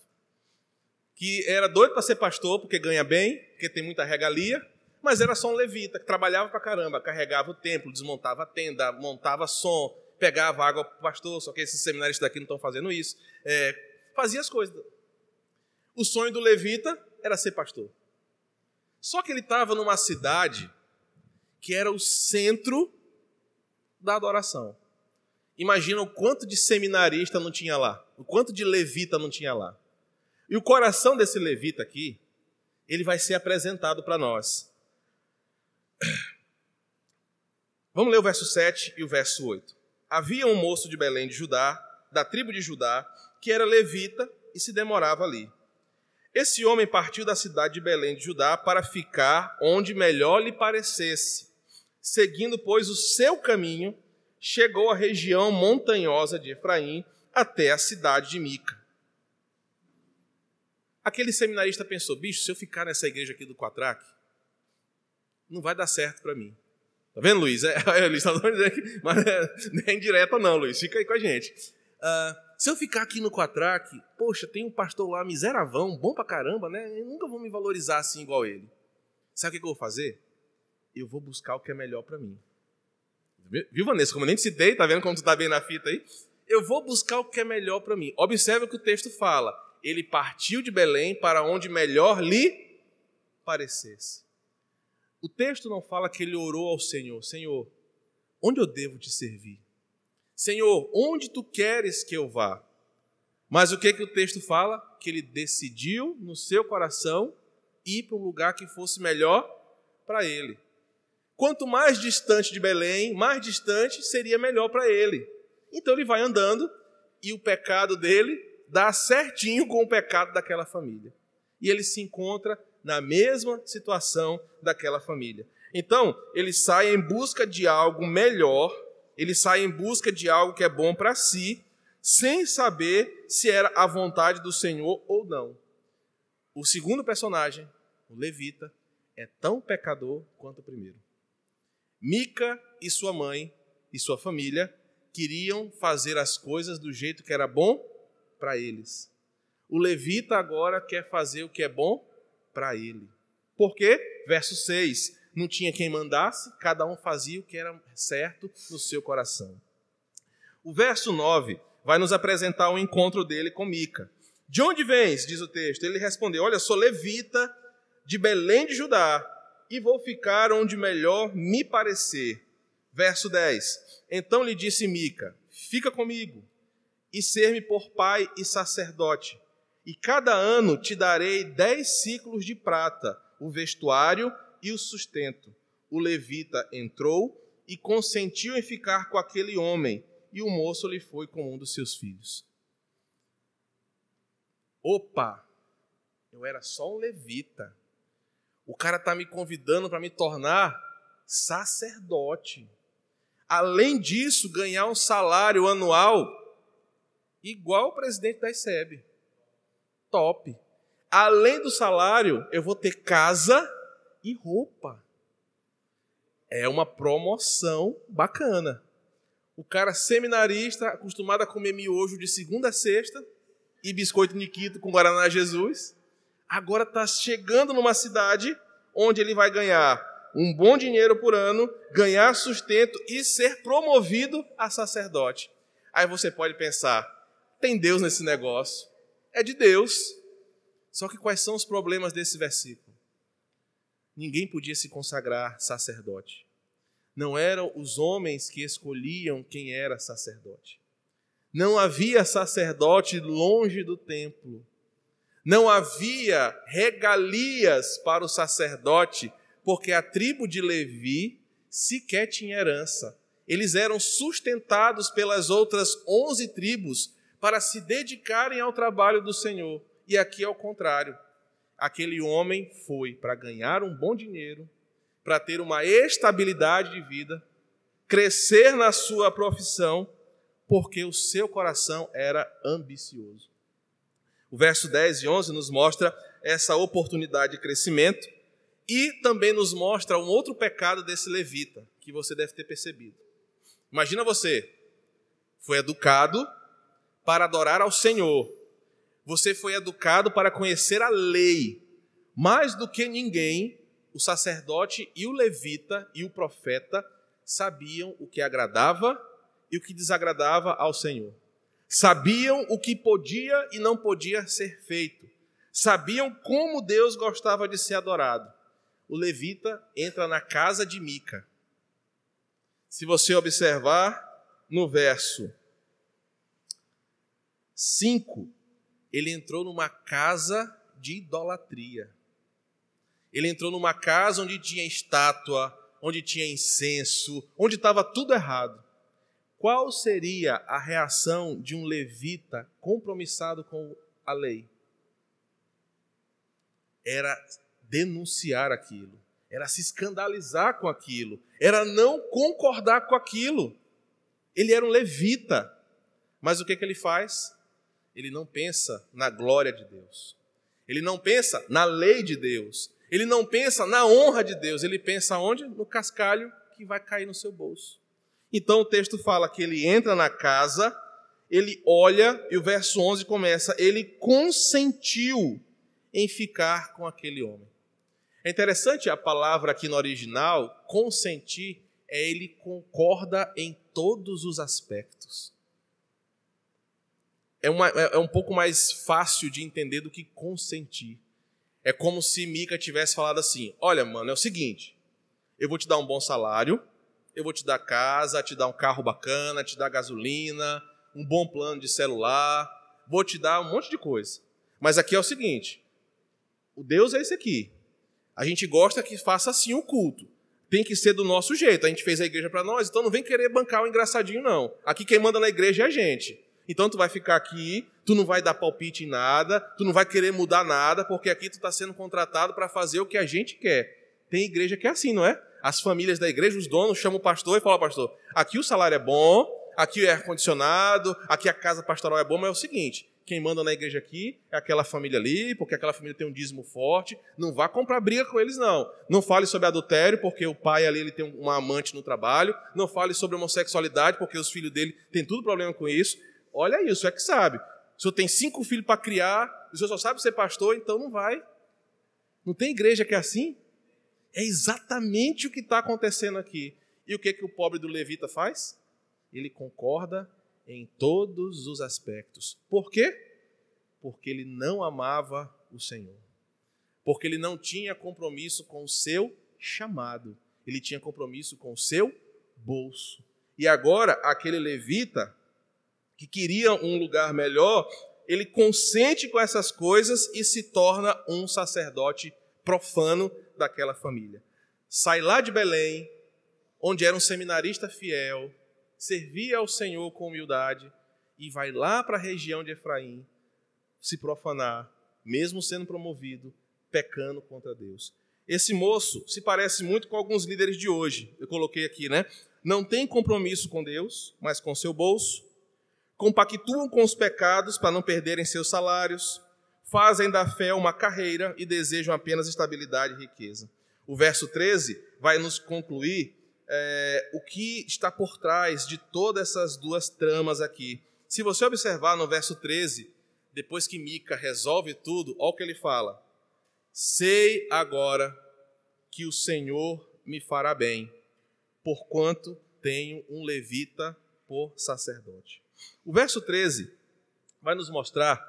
Que era doido para ser pastor, porque ganha bem, porque tem muita regalia, mas era só um levita, que trabalhava para caramba, carregava o templo, desmontava a tenda, montava som, pegava água para o pastor, só que esses seminaristas daqui não estão fazendo isso. É, fazia as coisas. O sonho do levita era ser pastor. Só que ele estava numa cidade que era o centro da adoração. Imagina o quanto de seminarista não tinha lá, o quanto de levita não tinha lá. E o coração desse levita aqui, ele vai ser apresentado para nós. Vamos ler o verso 7 e o verso 8. Havia um moço de Belém de Judá, da tribo de Judá, que era levita e se demorava ali. Esse homem partiu da cidade de Belém de Judá para ficar onde melhor lhe parecesse. Seguindo, pois, o seu caminho, chegou à região montanhosa de Efraim até a cidade de Mica. Aquele seminarista pensou: bicho, se eu ficar nessa igreja aqui do Quatraque, não vai dar certo para mim. Tá vendo, Luiz? É, Luiz está dizendo aqui, mas é, não é indireta, não, Luiz. Fica aí com a gente. Uh, se eu ficar aqui no Quatraque, poxa, tem um pastor lá miseravão, bom pra caramba, né? Eu nunca vou me valorizar assim igual ele. Sabe o que eu vou fazer? Eu vou buscar o que é melhor para mim. Viu, Vanessa? Como eu nem te citei, tá vendo como tu tá bem na fita aí? Eu vou buscar o que é melhor para mim. Observe o que o texto fala. Ele partiu de Belém para onde melhor lhe parecesse. O texto não fala que ele orou ao Senhor: Senhor, onde eu devo te servir? Senhor, onde tu queres que eu vá? Mas o que, que o texto fala? Que ele decidiu no seu coração ir para um lugar que fosse melhor para ele. Quanto mais distante de Belém, mais distante seria melhor para ele. Então ele vai andando e o pecado dele dá certinho com o pecado daquela família. E ele se encontra na mesma situação daquela família. Então, ele sai em busca de algo melhor ele sai em busca de algo que é bom para si, sem saber se era a vontade do Senhor ou não. O segundo personagem, o levita, é tão pecador quanto o primeiro. Mica e sua mãe e sua família queriam fazer as coisas do jeito que era bom para eles. O levita agora quer fazer o que é bom para ele. Por quê? Verso 6: não tinha quem mandasse, cada um fazia o que era certo no seu coração. O verso 9 vai nos apresentar o encontro dele com Mica. De onde vens? diz o texto. Ele respondeu: Olha, sou levita de Belém de Judá e vou ficar onde melhor me parecer. Verso 10. Então lhe disse Mica: Fica comigo e ser-me por pai e sacerdote. E cada ano te darei dez ciclos de prata, o vestuário e o sustento. O levita entrou e consentiu em ficar com aquele homem, e o moço lhe foi com um dos seus filhos. Opa! Eu era só um levita. O cara está me convidando para me tornar sacerdote. Além disso, ganhar um salário anual igual o presidente da ICEB. Top. Além do salário, eu vou ter casa e roupa. É uma promoção bacana. O cara seminarista, acostumado a comer miojo de segunda a sexta e biscoito Niquito com Guaraná Jesus, agora está chegando numa cidade onde ele vai ganhar um bom dinheiro por ano, ganhar sustento e ser promovido a sacerdote. Aí você pode pensar: tem Deus nesse negócio? É de Deus. Só que quais são os problemas desse versículo? ninguém podia se consagrar sacerdote. Não eram os homens que escolhiam quem era sacerdote. Não havia sacerdote longe do templo. Não havia regalias para o sacerdote porque a tribo de Levi sequer tinha herança. Eles eram sustentados pelas outras onze tribos para se dedicarem ao trabalho do Senhor. E aqui é o contrário. Aquele homem foi para ganhar um bom dinheiro, para ter uma estabilidade de vida, crescer na sua profissão, porque o seu coração era ambicioso. O verso 10 e 11 nos mostra essa oportunidade de crescimento e também nos mostra um outro pecado desse levita, que você deve ter percebido. Imagina você, foi educado para adorar ao Senhor. Você foi educado para conhecer a lei. Mais do que ninguém, o sacerdote e o levita e o profeta sabiam o que agradava e o que desagradava ao Senhor. Sabiam o que podia e não podia ser feito. Sabiam como Deus gostava de ser adorado. O levita entra na casa de Mica. Se você observar no verso 5, ele entrou numa casa de idolatria. Ele entrou numa casa onde tinha estátua, onde tinha incenso, onde estava tudo errado. Qual seria a reação de um levita compromissado com a lei? Era denunciar aquilo, era se escandalizar com aquilo, era não concordar com aquilo. Ele era um levita, mas o que, que ele faz? Ele não pensa na glória de Deus, ele não pensa na lei de Deus, ele não pensa na honra de Deus, ele pensa onde? No cascalho que vai cair no seu bolso. Então o texto fala que ele entra na casa, ele olha e o verso 11 começa: ele consentiu em ficar com aquele homem. É interessante a palavra aqui no original, consentir, é ele concorda em todos os aspectos. É, uma, é, é um pouco mais fácil de entender do que consentir. É como se Mica tivesse falado assim: Olha, mano, é o seguinte, eu vou te dar um bom salário, eu vou te dar casa, te dar um carro bacana, te dar gasolina, um bom plano de celular, vou te dar um monte de coisa. Mas aqui é o seguinte: o Deus é esse aqui. A gente gosta que faça assim o culto. Tem que ser do nosso jeito. A gente fez a igreja para nós, então não vem querer bancar o engraçadinho, não. Aqui quem manda na igreja é a gente. Então tu vai ficar aqui, tu não vai dar palpite em nada, tu não vai querer mudar nada, porque aqui tu está sendo contratado para fazer o que a gente quer. Tem igreja que é assim, não é? As famílias da igreja, os donos chamam o pastor e falam, pastor, aqui o salário é bom, aqui é ar-condicionado, aqui a casa pastoral é boa, mas é o seguinte, quem manda na igreja aqui é aquela família ali, porque aquela família tem um dízimo forte. Não vá comprar briga com eles, não. Não fale sobre adultério, porque o pai ali ele tem uma amante no trabalho. Não fale sobre homossexualidade, porque os filhos dele têm tudo problema com isso. Olha isso, é que sabe. O senhor tem cinco filhos para criar, o senhor só sabe ser pastor, então não vai. Não tem igreja que é assim? É exatamente o que está acontecendo aqui. E o que, que o pobre do levita faz? Ele concorda em todos os aspectos. Por quê? Porque ele não amava o Senhor. Porque ele não tinha compromisso com o seu chamado. Ele tinha compromisso com o seu bolso. E agora, aquele levita que queria um lugar melhor, ele consente com essas coisas e se torna um sacerdote profano daquela família. Sai lá de Belém, onde era um seminarista fiel, servia ao Senhor com humildade e vai lá para a região de Efraim se profanar, mesmo sendo promovido, pecando contra Deus. Esse moço se parece muito com alguns líderes de hoje. Eu coloquei aqui, né? Não tem compromisso com Deus, mas com seu bolso compactuam com os pecados para não perderem seus salários, fazem da fé uma carreira e desejam apenas estabilidade e riqueza. O verso 13 vai nos concluir é, o que está por trás de todas essas duas tramas aqui. Se você observar no verso 13, depois que Mica resolve tudo, olha o que ele fala: Sei agora que o Senhor me fará bem, porquanto tenho um levita por sacerdote. O verso 13 vai nos mostrar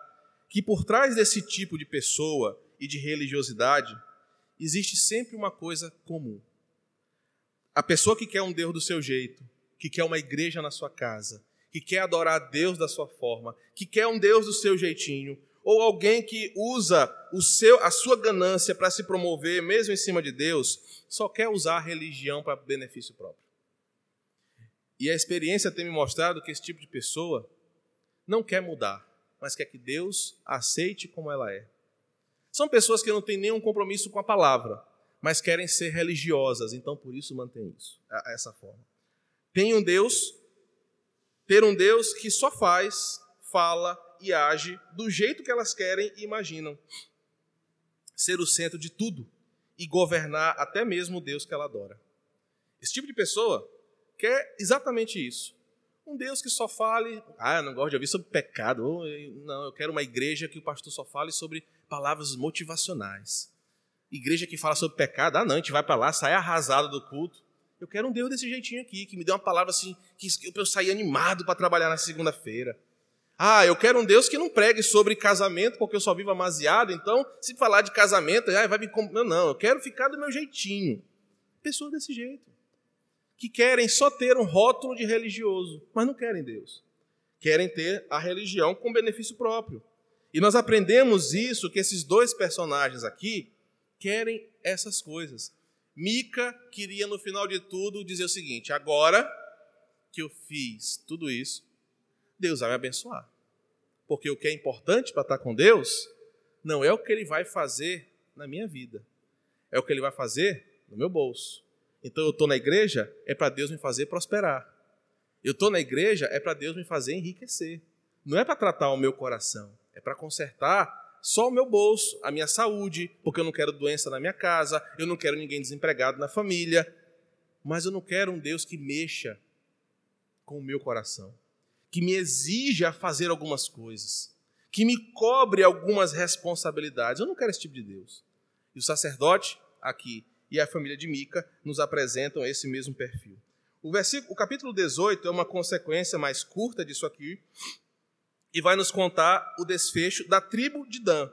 que por trás desse tipo de pessoa e de religiosidade existe sempre uma coisa comum. A pessoa que quer um Deus do seu jeito, que quer uma igreja na sua casa, que quer adorar a Deus da sua forma, que quer um Deus do seu jeitinho, ou alguém que usa o seu, a sua ganância para se promover, mesmo em cima de Deus, só quer usar a religião para benefício próprio. E a experiência tem me mostrado que esse tipo de pessoa não quer mudar, mas quer que Deus aceite como ela é. São pessoas que não têm nenhum compromisso com a palavra, mas querem ser religiosas, então por isso mantém isso, essa forma. Tem um Deus, ter um Deus que só faz, fala e age do jeito que elas querem e imaginam. Ser o centro de tudo e governar até mesmo o Deus que ela adora. Esse tipo de pessoa quer exatamente isso. Um Deus que só fale, ah, não gosto de ouvir sobre pecado. Não, eu quero uma igreja que o pastor só fale sobre palavras motivacionais. Igreja que fala sobre pecado, ah, não, a gente vai para lá, sai arrasado do culto. Eu quero um Deus desse jeitinho aqui, que me dê uma palavra assim, que eu sair animado para trabalhar na segunda-feira. Ah, eu quero um Deus que não pregue sobre casamento, porque eu só vivo amaziado, então, se falar de casamento, ah, vai me. Não, não, eu quero ficar do meu jeitinho. Pessoas desse jeito. Que querem só ter um rótulo de religioso, mas não querem Deus. Querem ter a religião com benefício próprio. E nós aprendemos isso, que esses dois personagens aqui querem essas coisas. Mica queria, no final de tudo, dizer o seguinte: agora que eu fiz tudo isso, Deus vai me abençoar. Porque o que é importante para estar com Deus não é o que Ele vai fazer na minha vida, é o que Ele vai fazer no meu bolso. Então eu estou na igreja é para Deus me fazer prosperar. Eu estou na igreja é para Deus me fazer enriquecer. Não é para tratar o meu coração, é para consertar só o meu bolso, a minha saúde, porque eu não quero doença na minha casa, eu não quero ninguém desempregado na família, mas eu não quero um Deus que mexa com o meu coração que me exige a fazer algumas coisas, que me cobre algumas responsabilidades. Eu não quero esse tipo de Deus. E o sacerdote aqui e a família de Mica nos apresentam esse mesmo perfil. O, versículo, o capítulo 18 é uma consequência mais curta disso aqui e vai nos contar o desfecho da tribo de Dan.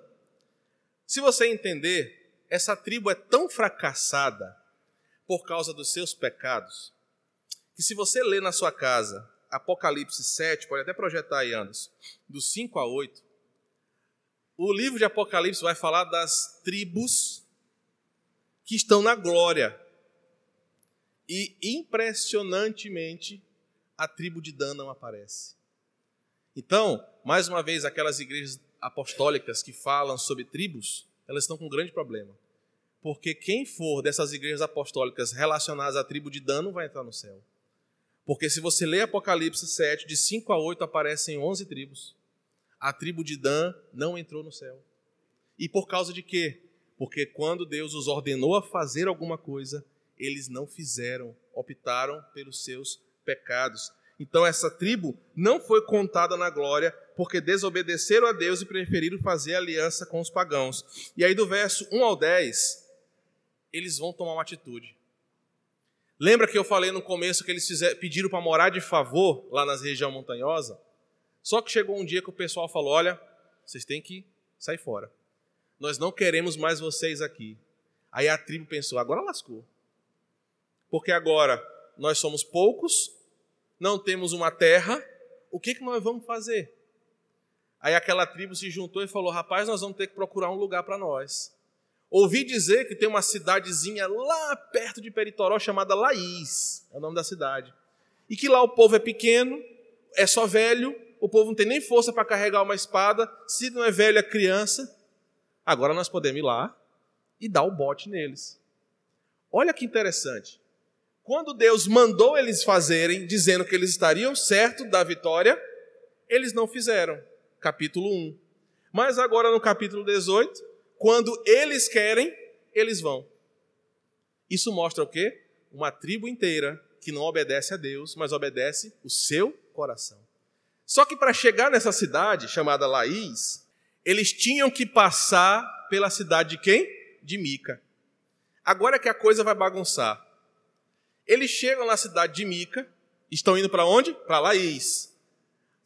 Se você entender, essa tribo é tão fracassada por causa dos seus pecados que se você ler na sua casa Apocalipse 7, pode até projetar aí, Anderson, do 5 a 8, o livro de Apocalipse vai falar das tribos que estão na glória. E impressionantemente, a tribo de Dan não aparece. Então, mais uma vez, aquelas igrejas apostólicas que falam sobre tribos, elas estão com um grande problema. Porque quem for dessas igrejas apostólicas relacionadas à tribo de Dan não vai entrar no céu. Porque se você ler Apocalipse 7, de 5 a 8 aparecem 11 tribos. A tribo de Dan não entrou no céu. E por causa de quê? Porque quando Deus os ordenou a fazer alguma coisa, eles não fizeram, optaram pelos seus pecados. Então essa tribo não foi contada na glória, porque desobedeceram a Deus e preferiram fazer aliança com os pagãos. E aí do verso 1 ao 10, eles vão tomar uma atitude. Lembra que eu falei no começo que eles fizeram, pediram para morar de favor lá nas região montanhosa? Só que chegou um dia que o pessoal falou: olha, vocês têm que sair fora. Nós não queremos mais vocês aqui. Aí a tribo pensou: agora lascou. Porque agora nós somos poucos, não temos uma terra, o que, que nós vamos fazer? Aí aquela tribo se juntou e falou: rapaz, nós vamos ter que procurar um lugar para nós. Ouvi dizer que tem uma cidadezinha lá perto de Peritoró chamada Laís, é o nome da cidade. E que lá o povo é pequeno, é só velho, o povo não tem nem força para carregar uma espada, se não é velho é criança. Agora nós podemos ir lá e dar o bote neles. Olha que interessante. Quando Deus mandou eles fazerem, dizendo que eles estariam certo da vitória, eles não fizeram. Capítulo 1. Mas agora no capítulo 18, quando eles querem, eles vão. Isso mostra o quê? Uma tribo inteira que não obedece a Deus, mas obedece o seu coração. Só que para chegar nessa cidade chamada Laís, eles tinham que passar pela cidade de quem? De Mica. Agora que a coisa vai bagunçar. Eles chegam na cidade de Mica, estão indo para onde? Para Laís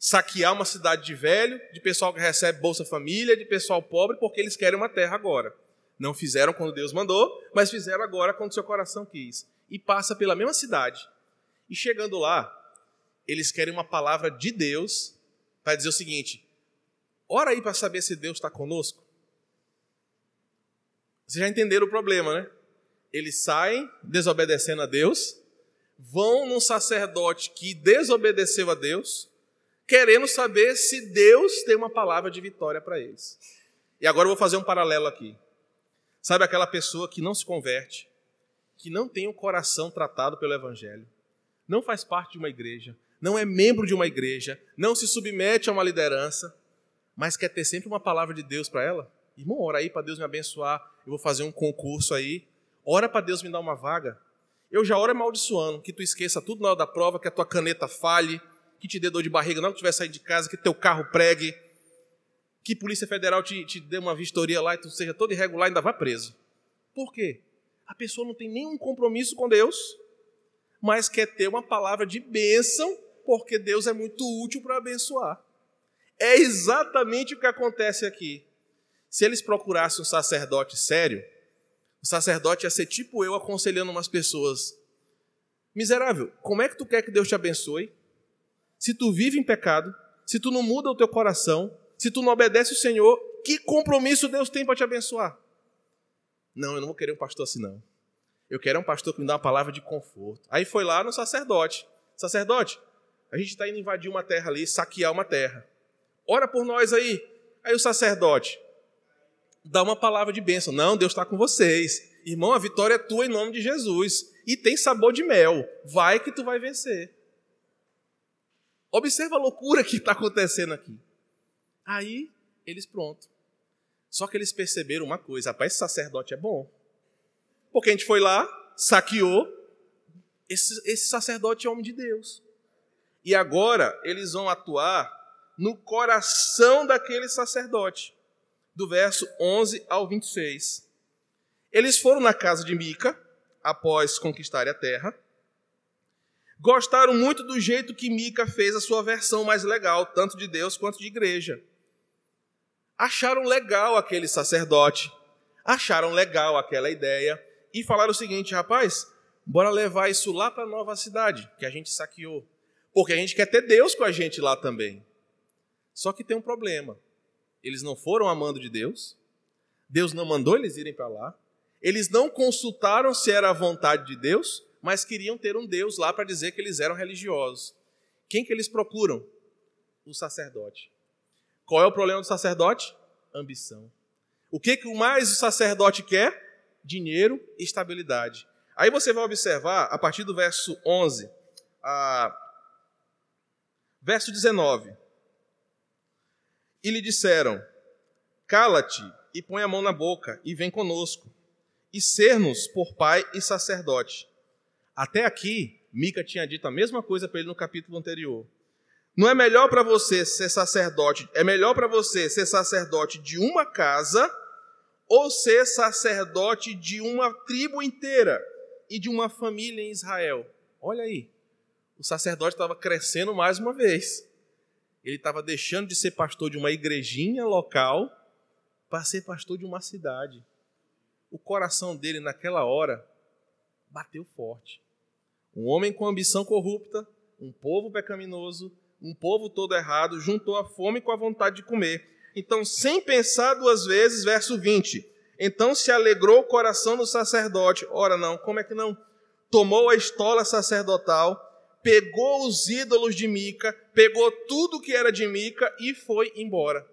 saquear uma cidade de velho, de pessoal que recebe Bolsa Família, de pessoal pobre, porque eles querem uma terra agora. Não fizeram quando Deus mandou, mas fizeram agora quando seu coração quis. E passa pela mesma cidade. E chegando lá, eles querem uma palavra de Deus para dizer o seguinte: Ora aí para saber se Deus está conosco. Vocês já entenderam o problema, né? Eles saem desobedecendo a Deus, vão num sacerdote que desobedeceu a Deus, querendo saber se Deus tem uma palavra de vitória para eles. E agora eu vou fazer um paralelo aqui. Sabe aquela pessoa que não se converte, que não tem o coração tratado pelo Evangelho, não faz parte de uma igreja, não é membro de uma igreja, não se submete a uma liderança, mas quer ter sempre uma palavra de Deus para ela? Irmão, ora aí para Deus me abençoar, eu vou fazer um concurso aí. Ora para Deus me dar uma vaga. Eu já oro amaldiçoando, que tu esqueça tudo na hora da prova, que a tua caneta falhe, que te dê dor de barriga não que tiver sair de casa, que teu carro pregue, que Polícia Federal te, te dê uma vistoria lá e tu seja todo irregular e ainda vá preso. Por quê? A pessoa não tem nenhum compromisso com Deus, mas quer ter uma palavra de bênção, porque Deus é muito útil para abençoar. É exatamente o que acontece aqui. Se eles procurassem um sacerdote sério, o sacerdote ia ser tipo eu aconselhando umas pessoas. Miserável, como é que tu quer que Deus te abençoe? Se tu vive em pecado, se tu não muda o teu coração, se tu não obedece o Senhor, que compromisso Deus tem para te abençoar? Não, eu não vou querer um pastor assim, não. Eu quero um pastor que me dá uma palavra de conforto. Aí foi lá no sacerdote. Sacerdote, a gente está indo invadir uma terra ali, saquear uma terra. Ora por nós aí. Aí o sacerdote dá uma palavra de bênção. Não, Deus está com vocês. Irmão, a vitória é tua em nome de Jesus. E tem sabor de mel. Vai que tu vai vencer. Observa a loucura que está acontecendo aqui. Aí, eles pronto. Só que eles perceberam uma coisa: rapaz, esse sacerdote é bom. Porque a gente foi lá, saqueou. Esse, esse sacerdote é homem de Deus. E agora eles vão atuar no coração daquele sacerdote, do verso 11 ao 26. Eles foram na casa de Mica, após conquistarem a terra. Gostaram muito do jeito que Mica fez a sua versão mais legal, tanto de Deus quanto de igreja. Acharam legal aquele sacerdote, acharam legal aquela ideia e falaram o seguinte: rapaz, bora levar isso lá para a nova cidade que a gente saqueou, porque a gente quer ter Deus com a gente lá também. Só que tem um problema. Eles não foram amando de Deus, Deus não mandou eles irem para lá, eles não consultaram se era a vontade de Deus, mas queriam ter um Deus lá para dizer que eles eram religiosos. Quem que eles procuram? O sacerdote. Qual é o problema do sacerdote? Ambição. O que, que mais o sacerdote quer? Dinheiro e estabilidade. Aí você vai observar, a partir do verso 11, a... verso 19 e lhe disseram: Cala-te e põe a mão na boca e vem conosco, e ser-nos por pai e sacerdote. Até aqui, Mica tinha dito a mesma coisa para ele no capítulo anterior. Não é melhor para você ser sacerdote, é melhor para você ser sacerdote de uma casa ou ser sacerdote de uma tribo inteira e de uma família em Israel. Olha aí, o sacerdote estava crescendo mais uma vez ele estava deixando de ser pastor de uma igrejinha local para ser pastor de uma cidade. O coração dele, naquela hora, bateu forte. Um homem com ambição corrupta, um povo pecaminoso, um povo todo errado, juntou a fome com a vontade de comer. Então, sem pensar duas vezes, verso 20. Então se alegrou o coração do sacerdote. Ora, não, como é que não? Tomou a estola sacerdotal pegou os ídolos de Mica, pegou tudo que era de Mica e foi embora.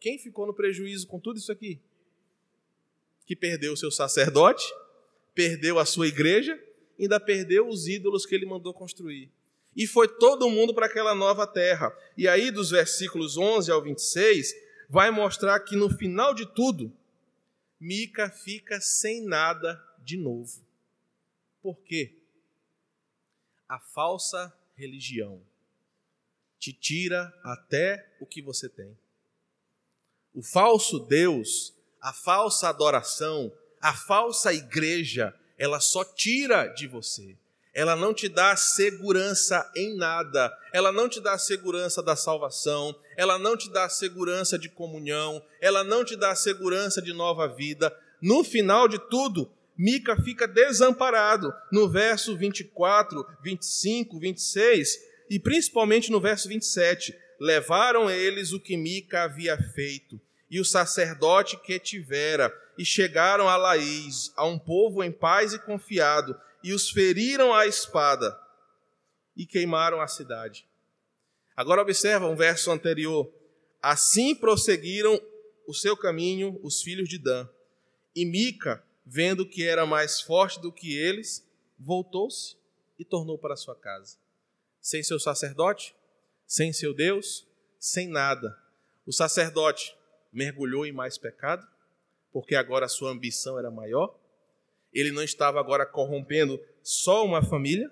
Quem ficou no prejuízo com tudo isso aqui? Que perdeu o seu sacerdote, perdeu a sua igreja, ainda perdeu os ídolos que ele mandou construir. E foi todo mundo para aquela nova terra. E aí, dos versículos 11 ao 26, vai mostrar que no final de tudo, Mica fica sem nada de novo. Por quê? A falsa religião te tira até o que você tem. O falso Deus, a falsa adoração, a falsa igreja, ela só tira de você. Ela não te dá segurança em nada. Ela não te dá segurança da salvação. Ela não te dá segurança de comunhão. Ela não te dá segurança de nova vida. No final de tudo, Mica fica desamparado no verso 24, 25, 26 e principalmente no verso 27. levaram eles o que Mica havia feito, e o sacerdote que tivera, e chegaram a Laís, a um povo em paz e confiado, e os feriram à espada, e queimaram a cidade. Agora observa um verso anterior. Assim prosseguiram o seu caminho os filhos de Dan. E Mica, vendo que era mais forte do que eles, voltou-se e tornou para sua casa. Sem seu sacerdote, sem seu Deus, sem nada. O sacerdote mergulhou em mais pecado, porque agora sua ambição era maior. Ele não estava agora corrompendo só uma família,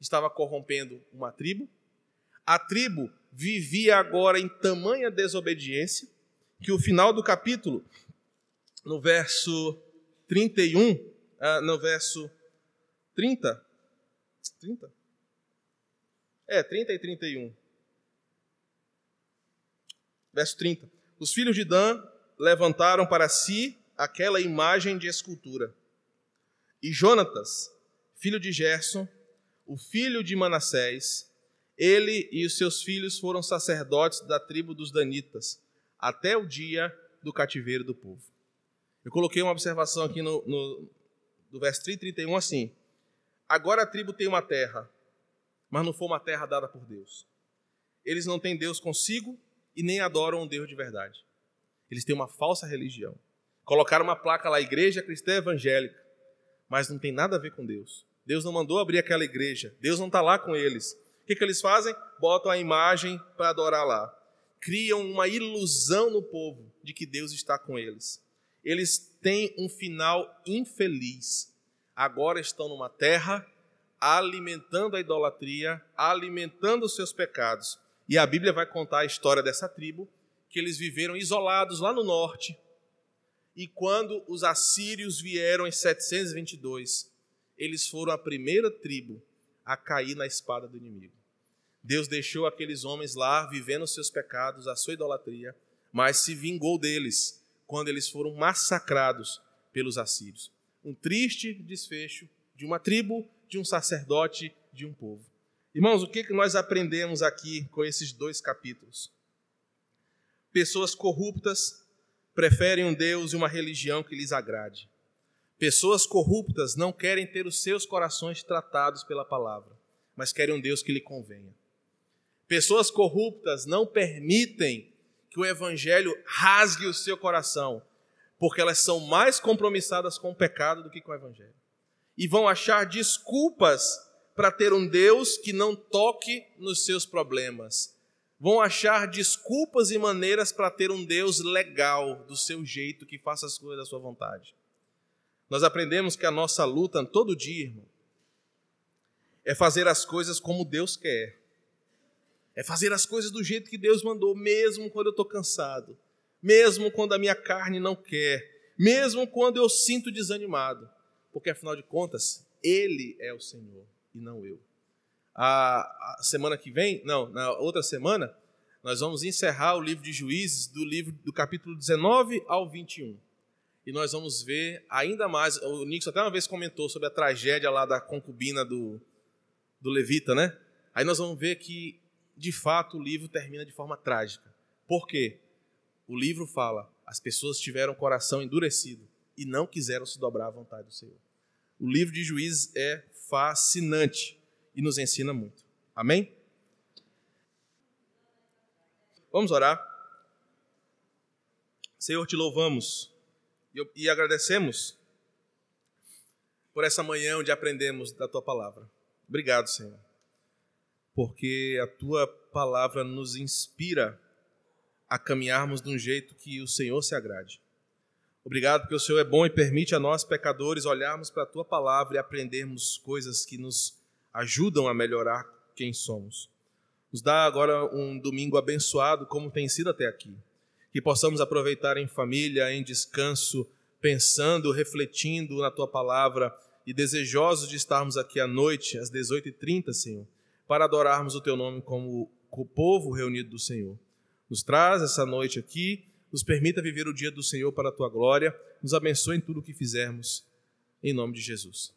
estava corrompendo uma tribo. A tribo vivia agora em tamanha desobediência que o final do capítulo, no verso 31, ah, no verso 30, 30? É, 30 e 31. Verso 30. Os filhos de Dan levantaram para si aquela imagem de escultura. E Jonatas, filho de Gerson, o filho de Manassés, ele e os seus filhos foram sacerdotes da tribo dos Danitas, até o dia do cativeiro do povo. Eu coloquei uma observação aqui no, no do verso 30 e 31 assim: Agora a tribo tem uma terra, mas não foi uma terra dada por Deus. Eles não têm Deus consigo e nem adoram um Deus de verdade. Eles têm uma falsa religião. Colocaram uma placa lá, Igreja Cristã Evangélica, mas não tem nada a ver com Deus. Deus não mandou abrir aquela igreja. Deus não está lá com eles. O que, que eles fazem? Botam a imagem para adorar lá. Criam uma ilusão no povo de que Deus está com eles. Eles têm um final infeliz agora estão numa terra alimentando a idolatria, alimentando os seus pecados. E a Bíblia vai contar a história dessa tribo, que eles viveram isolados lá no norte. E quando os assírios vieram em 722, eles foram a primeira tribo a cair na espada do inimigo. Deus deixou aqueles homens lá vivendo os seus pecados, a sua idolatria, mas se vingou deles quando eles foram massacrados pelos assírios um triste desfecho de uma tribo, de um sacerdote, de um povo. Irmãos, o que nós aprendemos aqui com esses dois capítulos? Pessoas corruptas preferem um Deus e uma religião que lhes agrade. Pessoas corruptas não querem ter os seus corações tratados pela palavra, mas querem um Deus que lhe convenha. Pessoas corruptas não permitem que o evangelho rasgue o seu coração, porque elas são mais compromissadas com o pecado do que com o evangelho. E vão achar desculpas para ter um Deus que não toque nos seus problemas. Vão achar desculpas e maneiras para ter um Deus legal, do seu jeito, que faça as coisas da sua vontade. Nós aprendemos que a nossa luta todo dia, irmão, é fazer as coisas como Deus quer. É fazer as coisas do jeito que Deus mandou, mesmo quando eu estou cansado mesmo quando a minha carne não quer, mesmo quando eu sinto desanimado, porque afinal de contas, Ele é o Senhor e não eu. A, semana que vem, não, na outra semana, nós vamos encerrar o livro de Juízes, do livro do capítulo 19 ao 21. E nós vamos ver ainda mais. O Nixon até uma vez comentou sobre a tragédia lá da concubina do, do Levita, né? Aí nós vamos ver que, de fato, o livro termina de forma trágica. Por quê? o livro fala: as pessoas tiveram o coração endurecido e não quiseram se dobrar à vontade do Senhor. O livro de Juízes é fascinante e nos ensina muito. Amém? Vamos orar. Senhor, te louvamos e agradecemos por essa manhã onde aprendemos da tua palavra. Obrigado, Senhor, porque a tua palavra nos inspira a caminharmos de um jeito que o Senhor se agrade. Obrigado porque o Senhor é bom e permite a nós, pecadores, olharmos para a tua palavra e aprendermos coisas que nos ajudam a melhorar quem somos. Nos dá agora um domingo abençoado, como tem sido até aqui. Que possamos aproveitar em família, em descanso, pensando, refletindo na tua palavra e desejosos de estarmos aqui à noite, às 18h30, Senhor, para adorarmos o teu nome como o povo reunido do Senhor nos traz essa noite aqui, nos permita viver o dia do Senhor para a tua glória, nos abençoe em tudo o que fizermos, em nome de Jesus.